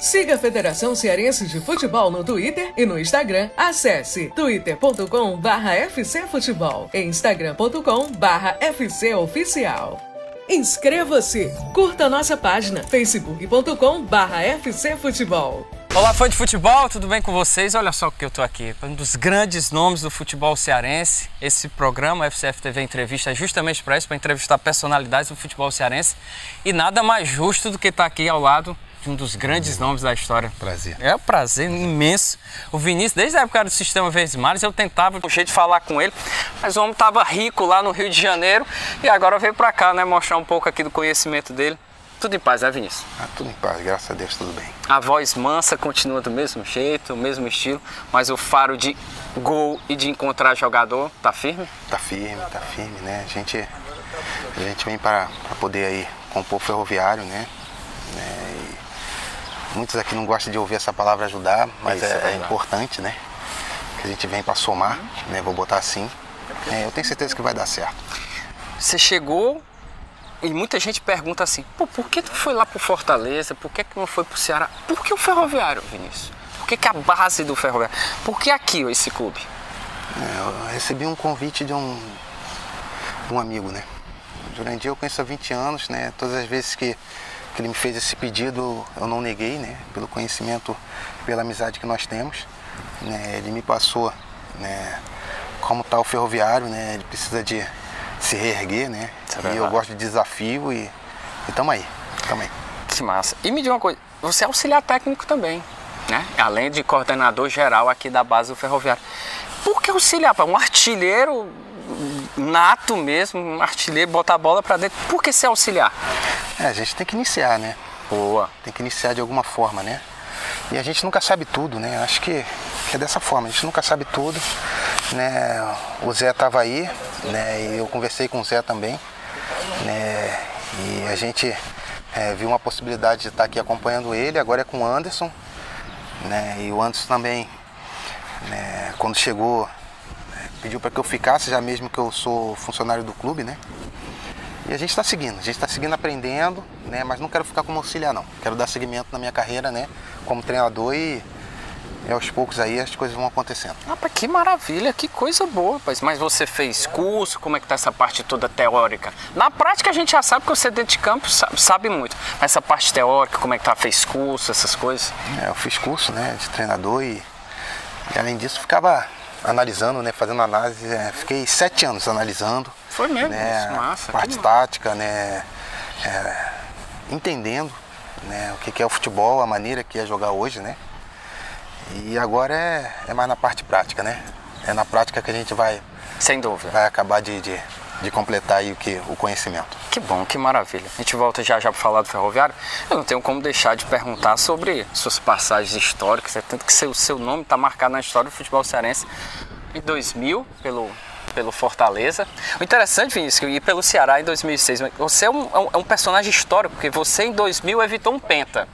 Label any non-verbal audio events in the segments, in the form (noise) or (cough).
Siga a Federação Cearense de Futebol no Twitter e no Instagram. Acesse twitter.com barra fcfutebol e instagram.com barra fcoficial. Inscreva-se! Curta nossa página facebook.com barra fcfutebol. Olá, fã de futebol, tudo bem com vocês? Olha só que eu tô aqui, um dos grandes nomes do futebol cearense. Esse programa, FCF TV Entrevista, é justamente para isso, para entrevistar personalidades do futebol cearense. E nada mais justo do que estar aqui ao lado de um dos grandes nomes da história. Prazer. É um prazer imenso. O Vinícius, desde a época do Sistema Verdes Mares, eu tentava jeito de falar com ele, mas o homem estava rico lá no Rio de Janeiro e agora veio para cá, né, mostrar um pouco aqui do conhecimento dele. Tudo em paz, né, Vinícius? Ah, tudo em paz, graças a Deus, tudo bem. A voz mansa continua do mesmo jeito, o mesmo estilo, mas o faro de gol e de encontrar jogador tá firme? Tá firme, tá firme, né? A gente, a gente vem para poder aí compor o ferroviário, né? né? Muitos aqui não gostam de ouvir essa palavra ajudar, mas Isso, é, é, importante, né? Que a gente vem para somar, né? Vou botar assim. É, eu tenho certeza que vai dar certo. Você chegou e muita gente pergunta assim, por que tu foi lá pro Fortaleza? Por que, que não foi pro Ceará? Por que o Ferroviário, Vinícius? Por que, que a base do Ferroviário? Por que aqui, esse clube? É, eu recebi um convite de um, de um amigo, né? Jurandir eu conheço há 20 anos, né? Todas as vezes que, que ele me fez esse pedido, eu não neguei, né? Pelo conhecimento, pela amizade que nós temos. Né? Ele me passou, né? Como está o ferroviário, né? Ele precisa de se reerguer, né? É e eu gosto de desafio e, e tamo aí, tamo aí. Que massa. E me diga uma coisa, você é auxiliar técnico também, né? Além de coordenador geral aqui da base do ferroviário. Por que auxiliar? Um artilheiro nato mesmo, um artilheiro, botar a bola para dentro. Por que ser auxiliar? É, a gente tem que iniciar, né? Boa. Tem que iniciar de alguma forma, né? E a gente nunca sabe tudo, né? Acho que, é dessa forma, a gente nunca sabe tudo. Né? O Zé estava aí, né? E eu conversei com o Zé também, né? E a gente é, viu uma possibilidade de estar aqui acompanhando ele, agora é com o Anderson, né? E o Anderson também, né, quando chegou, pediu para que eu ficasse, já mesmo que eu sou funcionário do clube, né? E a gente está seguindo, a gente está seguindo aprendendo, né? Mas não quero ficar como auxiliar não. Quero dar seguimento na minha carreira, né? Como treinador e e aos poucos aí as coisas vão acontecendo. Ah, que maravilha, que coisa boa, rapaz. Mas você fez curso, como é que tá essa parte toda teórica? Na prática a gente já sabe que você dentro de campo sabe, sabe muito. Mas essa parte teórica, como é que tá? Fez curso, essas coisas? É, eu fiz curso, né, de treinador e, e além disso ficava analisando, né, fazendo análise. É, fiquei sete anos analisando. Foi mesmo, né, massa. Parte tática, né, é, entendendo né, o que é o futebol, a maneira que é jogar hoje, né. E agora é, é mais na parte prática, né? É na prática que a gente vai. Sem dúvida. Vai acabar de, de, de completar aí o, que, o conhecimento. Que bom, que maravilha. A gente volta já já para falar do ferroviário. Eu não tenho como deixar de perguntar sobre suas passagens históricas, é tanto que seu, seu nome está marcado na história do futebol cearense em 2000 pelo pelo Fortaleza. O interessante, Vinícius, e pelo Ceará em 2006. Você é um, é um personagem histórico, porque você em 2000 evitou um penta.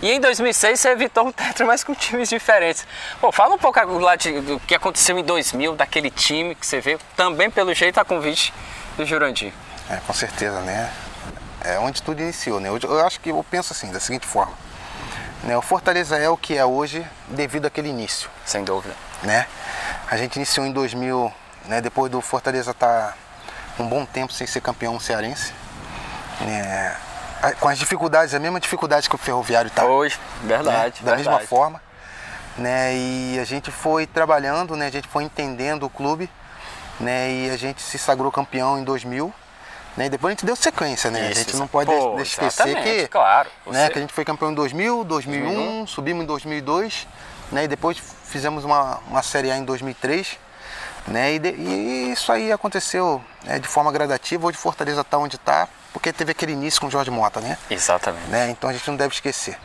E em 2006 você evitou um tetra, mas com times diferentes. Pô, fala um pouco lá de, do que aconteceu em 2000, daquele time que você vê, também pelo jeito a convite do Jurandir. É, com certeza, né? É onde tudo iniciou, né? Eu, eu acho que eu penso assim, da seguinte forma. Né? O Fortaleza é o que é hoje devido àquele início. Sem dúvida. Né? A gente iniciou em 2000, né? depois do Fortaleza estar tá um bom tempo sem ser campeão cearense. Né? Com as dificuldades, a mesma dificuldade que o ferroviário está. Hoje, verdade. Né? Da verdade. mesma forma. Né? E a gente foi trabalhando, né? a gente foi entendendo o clube né? e a gente se sagrou campeão em 2000. Né? E depois a gente deu sequência, né? Isso, a gente não pode pô, esquecer que, claro, né? que a gente foi campeão em 2000, 2001, 2001. subimos em 2002 né? e depois fizemos uma, uma Série A em 2003. Né? E, de, e isso aí aconteceu né, de forma gradativa. Hoje Fortaleza está onde está, porque teve aquele início com o Jorge Mota, né? Exatamente. Né? Então a gente não deve esquecer.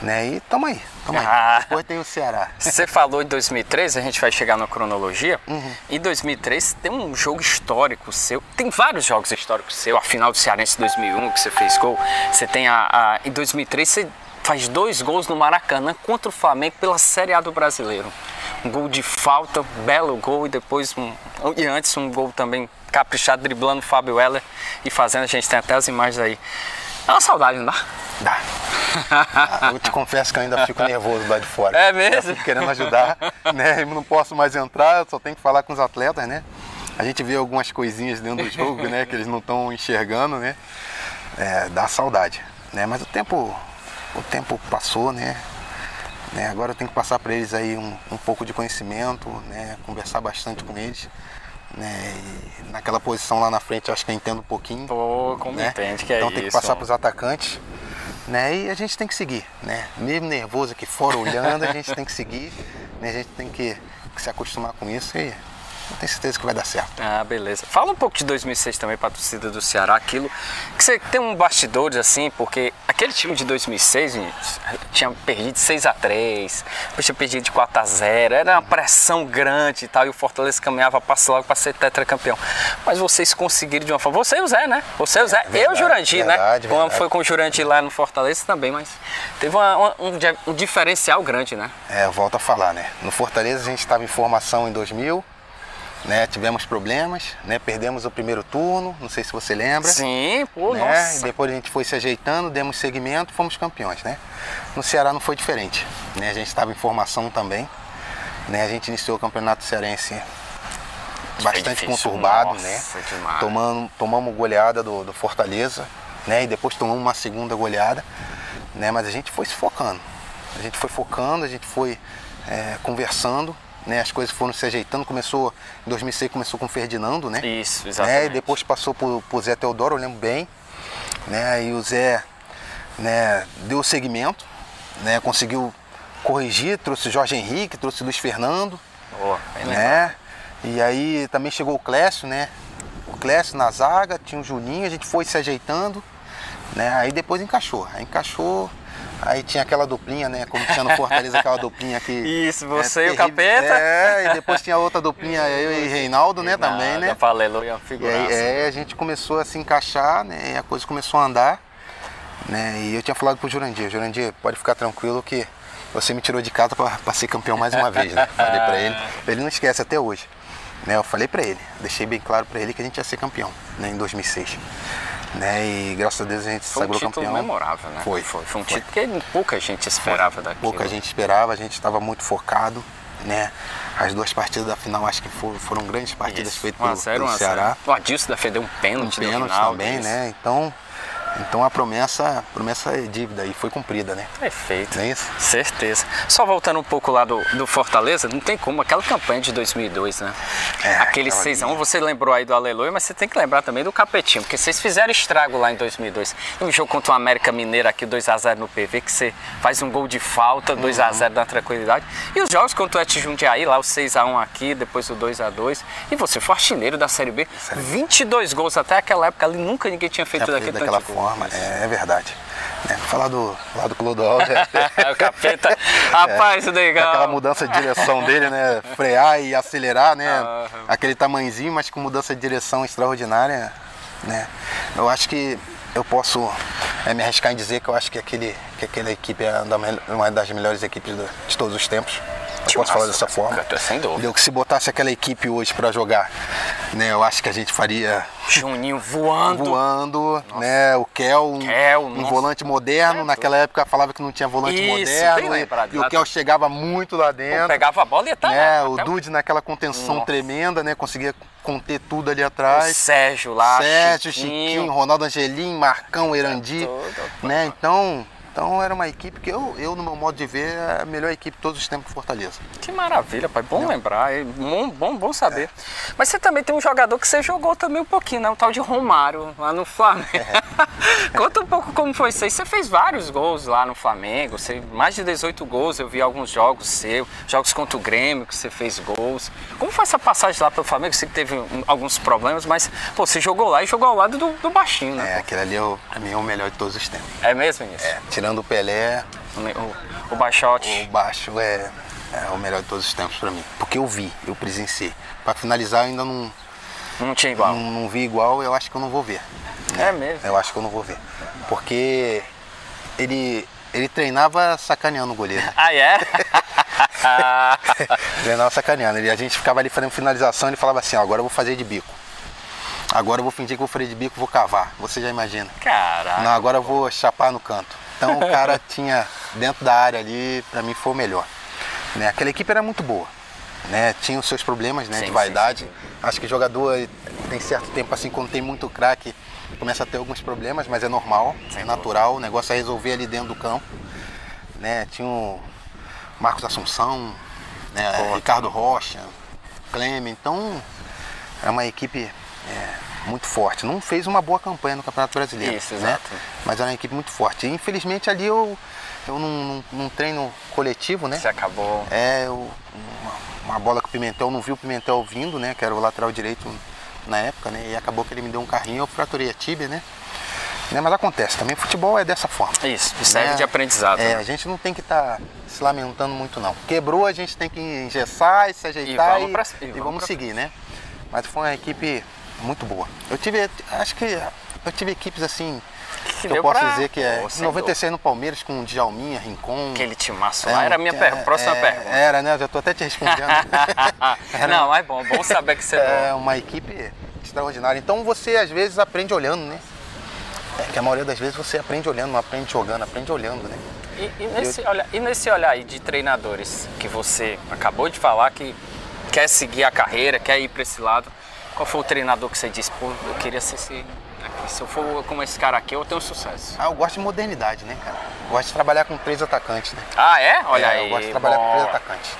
Né? E tamo aí, tamo ah. aí. Depois tem o Ceará. Você falou em 2003, a gente vai chegar na cronologia. Uhum. Em 2003 tem um jogo histórico seu. Tem vários jogos históricos seu. A final do Cearense 2001 que você fez gol. Você tem a, a em 2003 você faz dois gols no Maracanã contra o Flamengo pela Série A do Brasileiro. Um gol de falta, belo gol e depois um, e antes um gol também caprichado, driblando o Fábio Weller e fazendo, a gente tem até as imagens aí. É uma saudade, não dá? Dá. Eu te confesso que eu ainda fico nervoso lá de fora. É mesmo? Querendo ajudar, né? Eu não posso mais entrar, só tenho que falar com os atletas, né? A gente vê algumas coisinhas dentro do jogo, né? Que eles não estão enxergando, né? É, dá saudade, né? Mas o tempo, o tempo passou, né? Né? Agora eu tenho que passar para eles aí um, um pouco de conhecimento, né? Conversar bastante com eles. Né? E naquela posição lá na frente eu acho que eu entendo um pouquinho. Pô, como né? entende que é então tem que passar para os atacantes. Né? E a gente tem que seguir, né? Mesmo nervoso aqui fora, olhando, a gente tem que seguir, né? A gente tem que, que se acostumar com isso e eu tenho certeza que vai dar certo. Ah, beleza. Fala um pouco de 2006 também para a torcida do Ceará, aquilo que você tem um bastidores assim, porque aquele time de 2006 gente, tinha perdido 6 a 3 depois tinha perdido de 4 a 0 era uma pressão grande e tal, e o Fortaleza caminhava passo logo para ser tetracampeão. Mas vocês conseguiram de uma forma. Você e o Zé, né? Você e o Zé, Verdade, eu e o Jurandir, verdade, né? Verdade. foi com o Jurandir lá no Fortaleza também, mas teve uma- uma- um, um diferencial grande, né? É, eu volto a falar, né? No Fortaleza a gente estava em formação em 2000, né? Tivemos problemas, né? Perdemos o primeiro turno, não sei se você lembra. Sim, pô, né? E nossa. depois a gente foi se ajeitando, demos segmento, fomos campeões, né? No Ceará não foi diferente, né? A gente estava em formação também, né? A gente iniciou o campeonato cearense bastante difícil, conturbado, nossa, né? demais. Tomando, tomamos goleada do, do Fortaleza, né? E depois tomamos uma segunda goleada, né? Mas a gente foi se focando, a gente foi focando, a gente foi é, conversando, né? As coisas foram se ajeitando. Começou em 2006 começou com o Ferdinando, né? Isso, né? exatamente. E depois passou por, por Zé Teodoro, eu lembro bem. Né? E o Zé né, deu o segmento, né? conseguiu corrigir, trouxe Jorge Henrique, trouxe Luiz Fernando. Boa. Né? E aí também chegou o Clécio, né? O Clécio na zaga, tinha o Juninho, a gente foi se ajeitando, né? Aí depois encaixou. Aí encaixou, aí tinha aquela duplinha, né? Como tinha no Fortaleza, aquela duplinha que. Isso, é você e o. Capeta. É, e depois tinha outra duplinha, eu e Reinaldo, né? Também, né? Aleluia, uma E figuraça. aí é, a gente começou a se encaixar, né? E a coisa começou a andar. Né? E eu tinha falado pro Jurandir, Jurandir, pode ficar tranquilo que você me tirou de casa para ser campeão mais uma vez, né? Falei pra ele. Ele não esquece até hoje. Né? Eu falei pra ele, deixei bem claro pra ele que a gente ia ser campeão, né? Em 2006. Né? E graças a Deus a gente Foi um sagrou título campeão. memorável, né? Foi. Foi, foi um Foi. título que pouca gente esperava daquilo. Pouca gente esperava, a gente estava muito focado, né? As duas partidas da final acho que foram, foram grandes partidas Isso, feitas 1 a pelo, 0, pelo 1 a 0. Ceará. O Adilson defendeu um pênalti um pênalti final. também, né? Então, então a promessa, a promessa é dívida e foi cumprida, né? Perfeito. É isso? Certeza. Só voltando um pouco lá do, do Fortaleza, não tem como, aquela campanha de 2002, né? É, Aquele aquela 6x1, ali. você lembrou aí do Aleluia, mas você tem que lembrar também do Capetinho, porque vocês fizeram estrago lá em 2002. No jogo contra o América Mineiro aqui, 2x0 no PV, que você faz um gol de falta, Uhum. 2x0 na tranquilidade. E os jogos contra o Et Jundiaí, lá o 6x1 aqui, depois o 2x2. E você foi artilheiro da Série B, 22 gols até aquela época ali, nunca ninguém tinha feito É daquele daquela tanto gol. Forma, é, é verdade. Né? Falar do, falar do Clodoaldo, é, (laughs) o capeta, rapaz, isso legal. aquela mudança de direção dele, né? Frear e acelerar, né? Aham. Aquele tamanhozinho, mas com mudança de direção extraordinária, né? Eu acho que eu posso é, me arriscar em dizer que eu acho que, aquele, que aquela equipe é uma das melhores equipes de todos os tempos. Posso falar dessa forma. Sem dúvida. Entendeu? Que se botasse aquela equipe hoje para jogar, né? Eu acho que a gente faria Juninho voando. voando, né? O Kel, um, Kel, um nossa. volante moderno. É, Naquela época falava que não tinha volante Isso, moderno. E, lembrado, e o Kel chegava muito lá dentro. Pegava a bola e estar né? lá. O Dude naquela contenção Nossa. tremenda, né? Conseguia conter tudo ali o atrás. Sérgio lá, Sérgio, Chiquinho. Chiquinho, Ronaldo Angelim, Marcão, Erandi, Tudo. né? Então, então era uma equipe que eu, eu, no meu modo de ver, é a melhor equipe de todos os tempos do Fortaleza. Que maravilha, pai. Bom lembrar. é Bom, bom, bom saber. Mas você também tem um jogador que você jogou também um pouquinho, né? O tal de Romário, lá no Flamengo. (laughs) (laughs) Conta um pouco como foi isso aí. Você fez vários gols lá no Flamengo. Você, mais de 18 gols, eu vi alguns jogos seus. Jogos contra o Grêmio, que você fez gols. Como foi essa passagem lá pelo Flamengo? Você teve um, alguns problemas, mas pô, você jogou lá e jogou ao lado do, do baixinho, né? É, aquele ali, é o- pra mim, é o melhor de todos os tempos. É, mesmo isso? É, tirando o Pelé, O, o, o Baixote. o baixo é, é o melhor de todos os tempos pra mim. Porque eu vi, eu presenciei. Pra finalizar, eu ainda não, Não tinha igual. não, não vi igual, eu acho que eu não vou ver. É mesmo. Eu acho que eu não vou ver. Porque ele, ele treinava sacaneando o goleiro. (laughs) Ah, é? (laughs) treinava sacaneando. Ele, a gente ficava ali fazendo finalização, ele falava assim, ó, agora eu vou fazer de bico. Agora eu vou fingir que vou fazer de bico, vou cavar. Você já imagina. Caraca. Não, agora eu vou chapar no canto. Então o cara (laughs) tinha dentro da área ali, para mim foi o melhor. Né? Aquela equipe era muito boa. Né? Tinha os seus problemas né, Sim, de vaidade. sim, sim. Acho que jogador tem certo tempo assim, quando tem muito craque, começa a ter alguns problemas, mas é normal, é natural. O negócio é resolver ali dentro do campo. Né? Tinha o Marcos Assunção, né? Pô, Ricardo Rocha, Clemen. Então é uma equipe é, muito forte. Não fez uma boa campanha no Campeonato Brasileiro. Isso, né? exato. Mas era uma equipe muito forte. E, infelizmente ali eu, eu num, num- treino coletivo, né? Você acabou. É, eu- uma, uma bola que o Pimentel não viu o Pimentel vindo, né? Que era o lateral direito na época, né? E acabou que ele me deu um carrinho, eu fraturei a tíbia, né? Né, Mas acontece, também futebol é dessa forma. Isso, e serve né? de aprendizado. É, né? a gente não tem que estar se lamentando muito não. Quebrou, a gente tem que engessar e se ajeitar vamos e, pra- e e vamos vamos pra seguir, né? Mas foi uma equipe muito boa. Eu tive, acho que eu tive equipes assim, que, eu posso pra- dizer que é sem 96 no Palmeiras com Djalminha, Rincon. Aquele timaço É, lá era a minha per- é, próxima é, pergunta. Era, né? Eu já tô até te respondendo. (laughs) Era- Não, é bom, bom saber que você é uma equipe extraordinária. Então você às vezes aprende olhando, né? É que a maioria das vezes você aprende olhando, não aprende jogando, aprende olhando, né? E, e nesse olhar, e nesse olhar aí de treinadores que você acabou de falar que quer seguir a carreira, quer ir para esse lado, qual foi o treinador que você disse, pô, eu queria ser esse. Se eu for como esse cara aqui, eu tenho sucesso. Ah, eu gosto de modernidade, né, cara? Gosto de trabalhar com três atacantes, né? Ah, é? Olha É, aí. Eu gosto de trabalhar com três atacantes.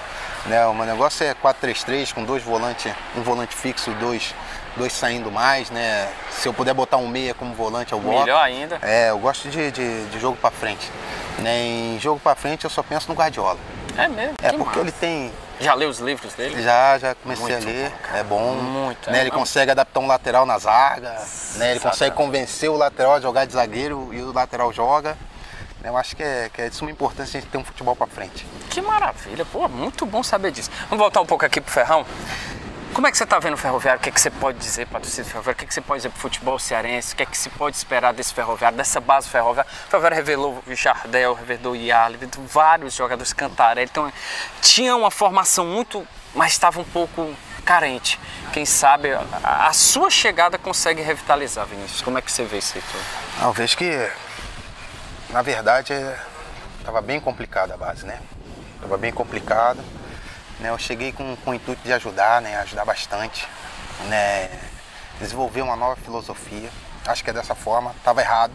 Né, o meu negócio é 4-3-3, com dois volantes, um volante fixo e dois, dois saindo mais, né? Se eu puder botar um meia como volante, eu boto. Melhor ainda. É, eu gosto de, de, de jogo pra frente. Né, em jogo pra frente eu só penso no Guardiola. É mesmo. É que porque massa. ele tem. Já leu os livros dele? Já, já comecei Muito a ler. bom, é bom. Muito, Né, é. ele consegue adaptar um lateral na zaga. Né, ele consegue convencer o lateral a jogar de zagueiro e o lateral joga. Eu acho que é, que é de suma importância a gente ter um futebol pra frente. Que maravilha, pô, muito bom saber disso. Vamos voltar um pouco aqui pro Ferrão. Como é que você está vendo o Ferroviário? O que, é que você pode dizer para a torcida do Ferroviário? O que, é que você pode dizer para o futebol cearense? O que é que se pode esperar desse Ferroviário, dessa base Ferroviário? O Ferroviário revelou o Jardel, revelou o revelou vários jogadores Cantarelli. Então, tinha uma formação muito, mas estava um pouco carente. Quem sabe a, sua chegada consegue revitalizar, Vinícius. Como é que você vê isso aí tudo? Eu vejo que, na verdade, estava bem complicado a base, né? Estava bem complicado. Né? Eu cheguei com, com o intuito de ajudar, né? Ajudar bastante, né? Desenvolver uma nova filosofia. Acho que é dessa forma. Estava errado.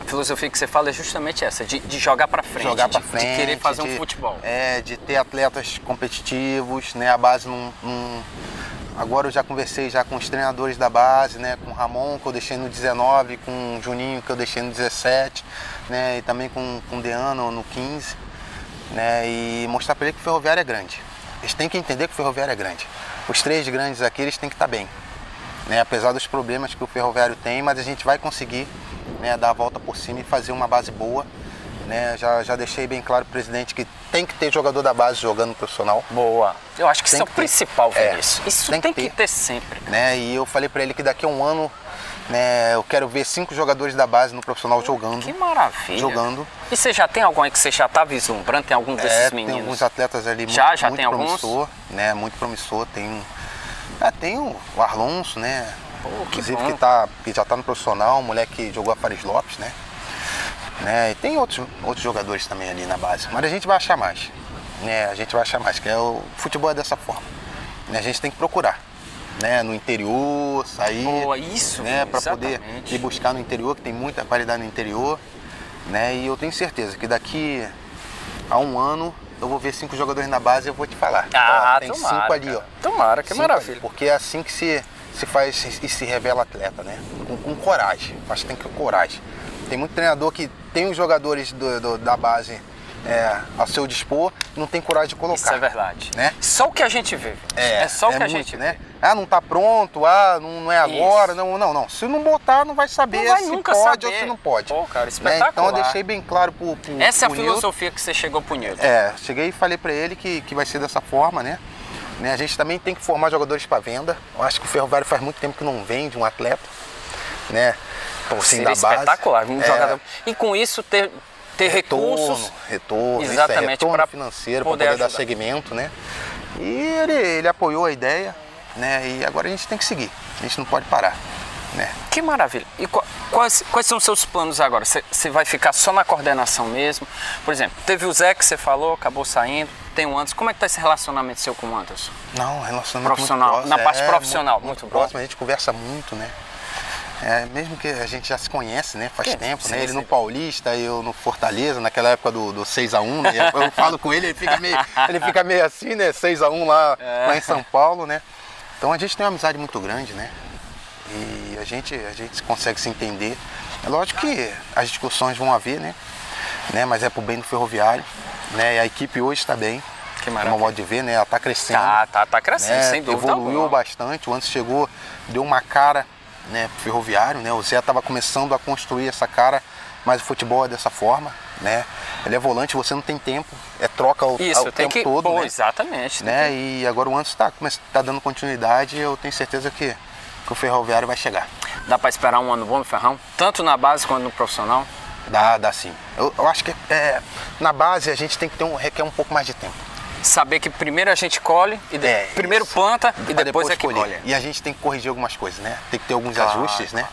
A filosofia que você fala é justamente essa, de, de jogar para frente, jogar de, frente. de querer fazer de- um futebol. É, de ter atletas competitivos, né? A base não, não- Agora eu já conversei já com os treinadores da base, né? Com o Ramon, que eu deixei no 19, com o Juninho, que eu deixei no 17, né? E também com, com o Deano no 15, né? E mostrar para ele que o Ferroviário é grande. Eles têm que entender que o Ferroviário é grande. Os três grandes aqui, eles têm que estar bem. Né? Apesar dos problemas que o Ferroviário tem, mas a gente vai conseguir né, dar a volta por cima e fazer uma base boa. Né? Já, já deixei bem claro presidente que tem que ter jogador da base jogando profissional. Boa. Eu acho que Tem isso é o que ter. principal, É, Vinícius. Isso tem tem, que que, ter. ter sempre. Né? E eu falei para ele que daqui a um ano né, eu quero ver cinco jogadores da base no profissional jogando. Que maravilha. Jogando. E você já tem algum aí que você já tá vislumbrando? Tem algum desses É, tem meninos? alguns atletas ali muito, Já? Já muito tem alguns? promissor, né? Muito promissor. Tem um. Ah, tem o Arlonso, né? Pô, que Inclusive bom. que, tá, que já tá no profissional, um moleque que jogou a Fares Lopes, né? né? E tem outros, outros jogadores também ali na base. Mas a gente vai achar mais. Né? A gente vai achar mais, que é o futebol é dessa forma. Né? A gente tem que procurar. Né? No interior, sair. Boa, isso, né? Para poder ir buscar no interior, que tem muita qualidade no interior. Né? E eu tenho certeza que daqui a um ano eu vou ver cinco jogadores na base e eu vou te falar. Ah, Ó, tem tomara, cinco ali, ó. Tomara, que Cinco maravilha. ali, porque é assim que se, se faz e se revela atleta, né? Com, com coragem. Acho que tem que ter coragem. Tem muito treinador que tem os jogadores do- do- da base é, ao seu dispor não tem coragem de colocar. Isso é verdade. Né? Só o que a gente vê. Vinícius. É, só o que a muito, gente né? vê. Ah, não tá pronto, ah, não, não é agora, Isso. não, não, não. Se não botar, não vai saber Não vai se nunca pode saber. ou se não pode. Pô, cara, Né? Então eu espetacular. deixei bem claro pro, pro Essa é a pro filosofia que você chegou pro Nilton. É, cheguei e falei pra ele que, que vai ser dessa forma, né? Né, A gente também tem que formar jogadores para venda. Eu acho que o Ferroviário faz muito tempo que não vende um atleta, né? Pô, Assim, seria da base. espetacular. Um É, jogador... E com isso ter, ter recursos. Retorno, retorno, isso é, Exatamente, retorno pra financeiro para poder poder dar segmento, né? E ele, ele apoiou a ideia, né? E agora a gente tem que seguir. A gente não pode parar. né? Que maravilha. E quais, quais são os seus planos agora? Você vai ficar só na coordenação mesmo? Por exemplo, teve o Zé que você falou, acabou saindo, tem o Anderson. Como é que tá esse relacionamento seu com o Anderson? Não, relacionamento profissional, muito na parte é, profissional, muito, muito, muito bom. próximo, a gente conversa muito, né? É, mesmo que a gente já se conhece, né? Faz tempo, sim, né? Ele sim. no Paulista, eu no Fortaleza, naquela época do, do 6x1, né? Eu, eu falo com ele, ele fica meio, ele fica meio assim, né? 6x1 lá, É. lá em São Paulo, né? Então a gente tem uma amizade muito grande, né? E a gente, a gente consegue se entender. É lógico que as discussões vão haver, né? né? Mas é pro bem do ferroviário, né? E a equipe hoje está bem. Que maravilha. modo de ver, né? Ela está crescendo Tá, tá, tá crescendo, né, sem dúvida. Evoluiu bastante. O antes chegou, deu uma cara né, pro ferroviário, né? O Zé estava começando a construir essa cara, mas o futebol é dessa forma, né? Ele é volante, você não tem tempo, é troca o, Isso, o tem tempo que. todo, pô, né? exatamente. né? que- E agora o Antes está tá dando continuidade e eu tenho certeza que, que o ferroviário vai chegar. Dá pra esperar um ano bom no Ferrão? Tanto na base quanto no profissional? Dá, dá sim. Eu, eu acho que é, na base a gente tem que ter um, requer um pouco mais de tempo. Saber que primeiro a gente colhe, e de- É, primeiro isso. planta e Pra depois, é que colher. colhe. E a gente tem que corrigir algumas coisas, né? Tem que ter alguns Claro, ajustes, né?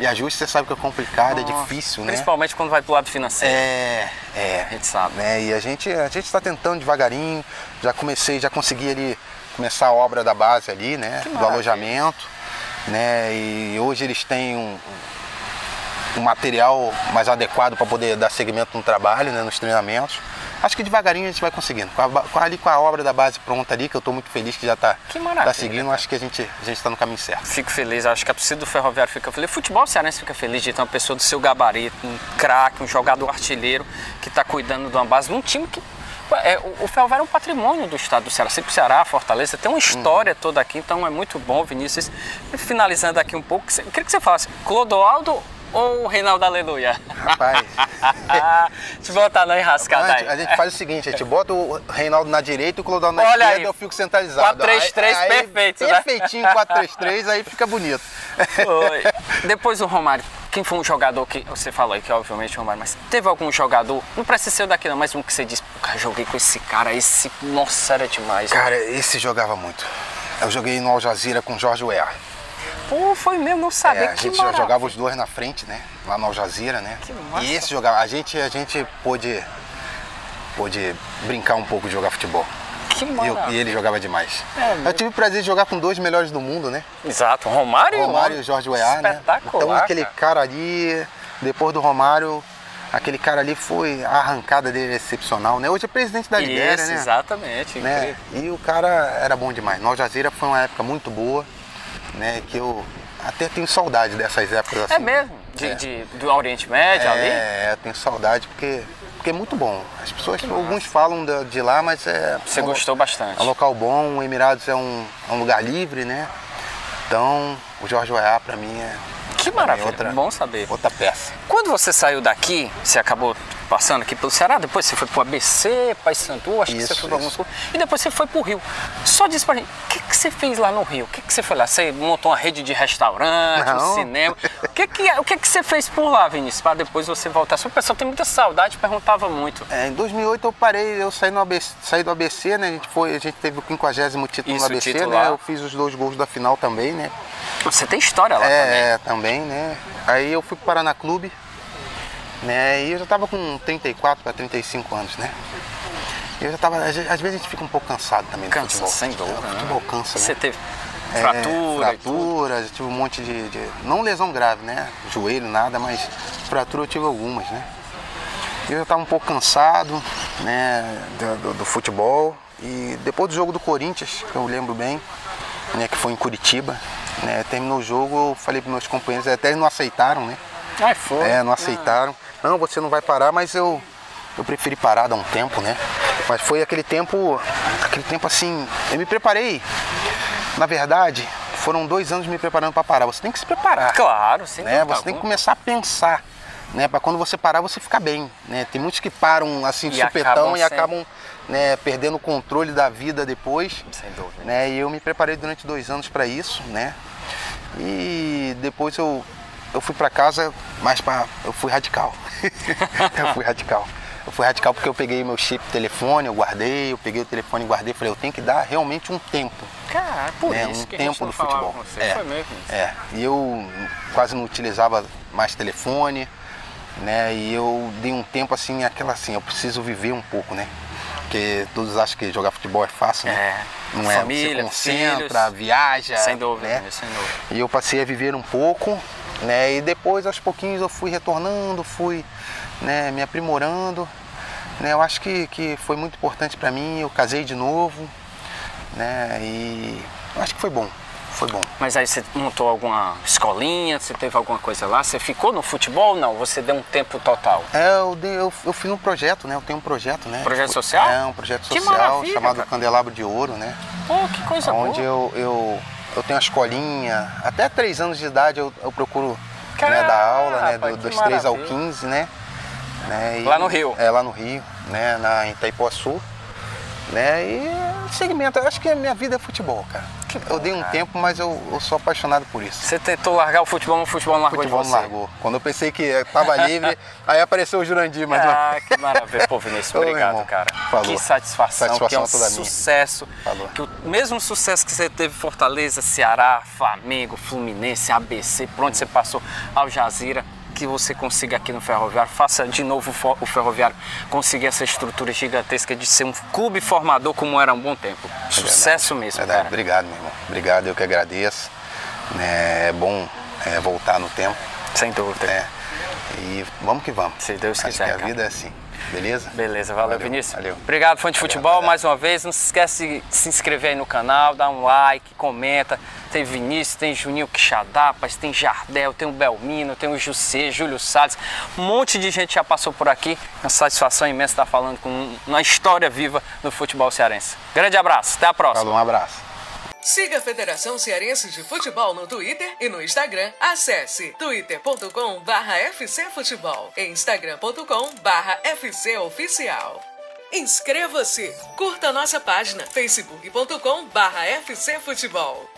E ajustes você sabe que é complicado, é Nossa, difícil, né? Principalmente quando vai pro lado financeiro. É, é. A gente sabe. Né? E a gente a gente está tentando devagarinho. Já comecei, já consegui ali começar a obra da base ali, né? Do maravilha. alojamento, né? E hoje eles têm um, um material mais adequado para poder dar seguimento no trabalho, né? Nos treinamentos. Acho que devagarinho a gente vai conseguindo. Com a, com ali com a obra da base pronta ali, que eu estou muito feliz que já está Que maravilha, seguindo, acho que a gente a gente está no caminho certo. Fico feliz, acho que a torcida do Ferroviário fica feliz. O futebol cearense fica feliz de ter uma pessoa do seu gabarito, um craque, um jogador artilheiro que está cuidando de uma base, de um time que. É, o, o Ferroviário é um patrimônio do estado do Ceará. Sempre o Ceará, Fortaleza, tem uma história toda aqui, então é muito bom, Vinícius. E Finalizando aqui um pouco, eu queria que você falasse, Clodoaldo ou Reinaldo Aleluia? Rapaz. Te botar na enrascada A gente, a aí. gente faz o seguinte, a gente bota o Reinaldo na direita e o Clodaldo na Olha esquerda aí. e eu fico centralizado. 4-3-3 Aí- aí- perfeito, né? Perfeitinho, 4-3-3, aí fica bonito. Foi. Depois do Romário, quem foi um jogador que você falou aí que obviamente o Romário, mas teve algum jogador, não precisa ser o daqui não, mas um que você disse, "Pô, cara, joguei com esse cara, esse, nossa, era demais. Cara, esse jogava muito. Eu joguei no Al Jazeera com o Jorge Weah. Pô, foi mesmo, não sabia É, a que gente já maravilha. jogava os dois na frente, né? Lá no Al Jazeera, né? Que massa. E esse jogava. A gente, a gente pôde, pôde brincar um pouco de jogar futebol. Que E, maravilha. e ele jogava demais. É eu tive o prazer de jogar com dois melhores do mundo, né? Exato, Romário, Romário e o Jorge Weah, né? Espetacular, Então aquele cara. ali, depois do Romário, aquele cara ali foi a arrancada dele excepcional, né? Hoje é presidente da Libéria, né? exatamente, né? incrível. E o cara era bom demais. No Al Jazeera foi uma época muito boa, né? Que eu até tenho saudade dessas épocas assim. É mesmo, de, É. de- do Oriente Médio ali? É, eu tenho saudade porque, porque é muito bom. As pessoas, alguns falam da- de, lá, mas é. Você é um- gostou bastante. É um local bom, o Emirados é um, é um lugar livre, né? Então, o Jorge Weah pra mim é Que maravilha, outra- bom saber. outra peça. Quando você saiu daqui, você acabou passando aqui pelo Ceará, depois você foi pro ABC, Paysandu, acho que você Isso, foi para alguns isso. clubes, e depois você foi pro Rio. Só diz pra gente, o que, que você fez lá no Rio? O que, que você foi lá? Você montou uma rede de restaurante, um cinema. O que, que, é- o que, que você fez por lá, Vinícius, para depois você voltar? O pessoal tem muita saudade, perguntava muito. É, em 2008 eu parei, eu saí, no ABC, saí do ABC, né? A gente, foi, a gente teve o 50 título Isso, no ABC, titular. né? Eu fiz os dois gols da final também, né? Você tem história lá também. É, também, né? Aí eu fui pro Paraná Clube, né? E eu já tava com 34 para 35 anos, né? Eu já tava, às vezes a gente fica um pouco cansado também do Cansa, futebol. sem dúvida. Né? futebol cansa, Você né? teve É, fratura, tudo. fratura, já tive um monte de, de- Não lesão grave, né? Joelho, nada, mas fratura eu tive algumas, né? Eu já estava um pouco cansado, né? Do, do- do futebol. E depois do jogo do Corinthians, que eu lembro bem, né? Que foi em Curitiba, né? Terminou o jogo, eu falei para meus companheiros, até eles não aceitaram, né? Ai, foi. É, não aceitaram. Não, você não vai parar, mas eu, eu preferi parar, dar um tempo, né? Mas foi aquele tempo, aquele tempo assim, eu me preparei. Na verdade, foram dois anos me preparando para parar. Você tem que se preparar, Claro, sem né? Você tem que começar a pensar, né? Para quando você parar, você ficar bem, né? Tem muitos que param assim de E supetão acabam e sem- acabam né, perdendo o controle da vida depois. Sem dúvida. Né? E eu me preparei durante dois anos para isso, né? E depois eu, eu fui para casa, mas pra, eu fui radical. (laughs) eu fui radical. Eu fui radical porque eu peguei meu chip telefone, eu guardei, eu peguei o telefone e guardei, falei, eu tenho que dar realmente um tempo. Cara, por né? isso um que a tempo gente não do futebol. com você. É, Foi mesmo isso. é. E eu quase não utilizava mais telefone, né? E eu dei um tempo assim, aquela assim, eu preciso viver um pouco, né? Porque todos acham que jogar futebol é fácil, né? É. Não é, Família, você concentra, filhos. viaja. Sem dúvida, né? sem dúvida. E eu passei a viver um pouco, né? E depois, aos pouquinhos, eu fui retornando, fui né, me aprimorando. Né? Eu acho que, que foi muito importante para mim. Eu casei de novo, né? E eu acho que foi bom, foi bom. Mas aí você montou alguma escolinha, você teve alguma coisa lá? Você ficou no futebol ou não? Você deu um tempo total? É, eu, dei- eu, eu fiz um projeto, né? Eu tenho um projeto, né? Projeto social? É, um projeto social chamado cara. Candelabro de Ouro, né? Pô, que coisa onde boa. eu, eu, eu tenho uma escolinha, até 3 anos de idade eu, eu procuro né, Caramba, dar aula, né, do- dos 3 ao maravilha. 15, né? né, e- Lá no Rio? É, lá no Rio, né, na, em Itaipuaçu. Né, e segmento, eu acho que a minha vida é futebol, cara. Eu dei um tempo, mas eu, eu sou apaixonado por isso. Você tentou largar o futebol, mas o futebol não largou futebol de não você. largou. Quando eu pensei que estava livre, (laughs) aí apareceu o Jurandir, mas Ah, que maravilha. Pô, Vinícius, obrigado, irmão. cara. Falou. Que satisfação, Satisfação que é um sucesso. Falou. Que o mesmo sucesso que você teve em Fortaleza, Ceará, Flamengo, Fluminense, ABC, por onde você passou, Al Jazeera, que você consiga aqui no Ferroviário, faça de novo o Ferroviário conseguir essa estrutura gigantesca de ser um clube formador como era há um bom tempo. Sucesso mesmo, Verdade. cara. Obrigado, meu irmão. Obrigado, eu que agradeço. Né, É bom é, voltar no tempo. Sem dúvida. né? E vamos que vamos. Se Deus Acho quiser, que a cara. vida é assim. Beleza? Beleza, valeu, Valeu, Vinícius. valeu. Obrigado, fã de Valeu, futebol, mais uma vez. Não se esquece de se inscrever aí no canal, dar um like, comenta. Tem Vinícius, tem Juninho Quixadapas, tem Jardel, tem o Belmino, tem o Jussê, Júlio Salles. Um monte de gente já passou por aqui. Uma satisfação imensa estar falando com uma história viva no futebol cearense. Grande abraço, até a próxima. Falou, um abraço. Siga a Federação Cearense de Futebol no Twitter e no Instagram. Acesse twitter.com barra fcfutebol e instagram.com barra fcoficial. Inscreva-se! Curta nossa página facebook.com barra fcfutebol.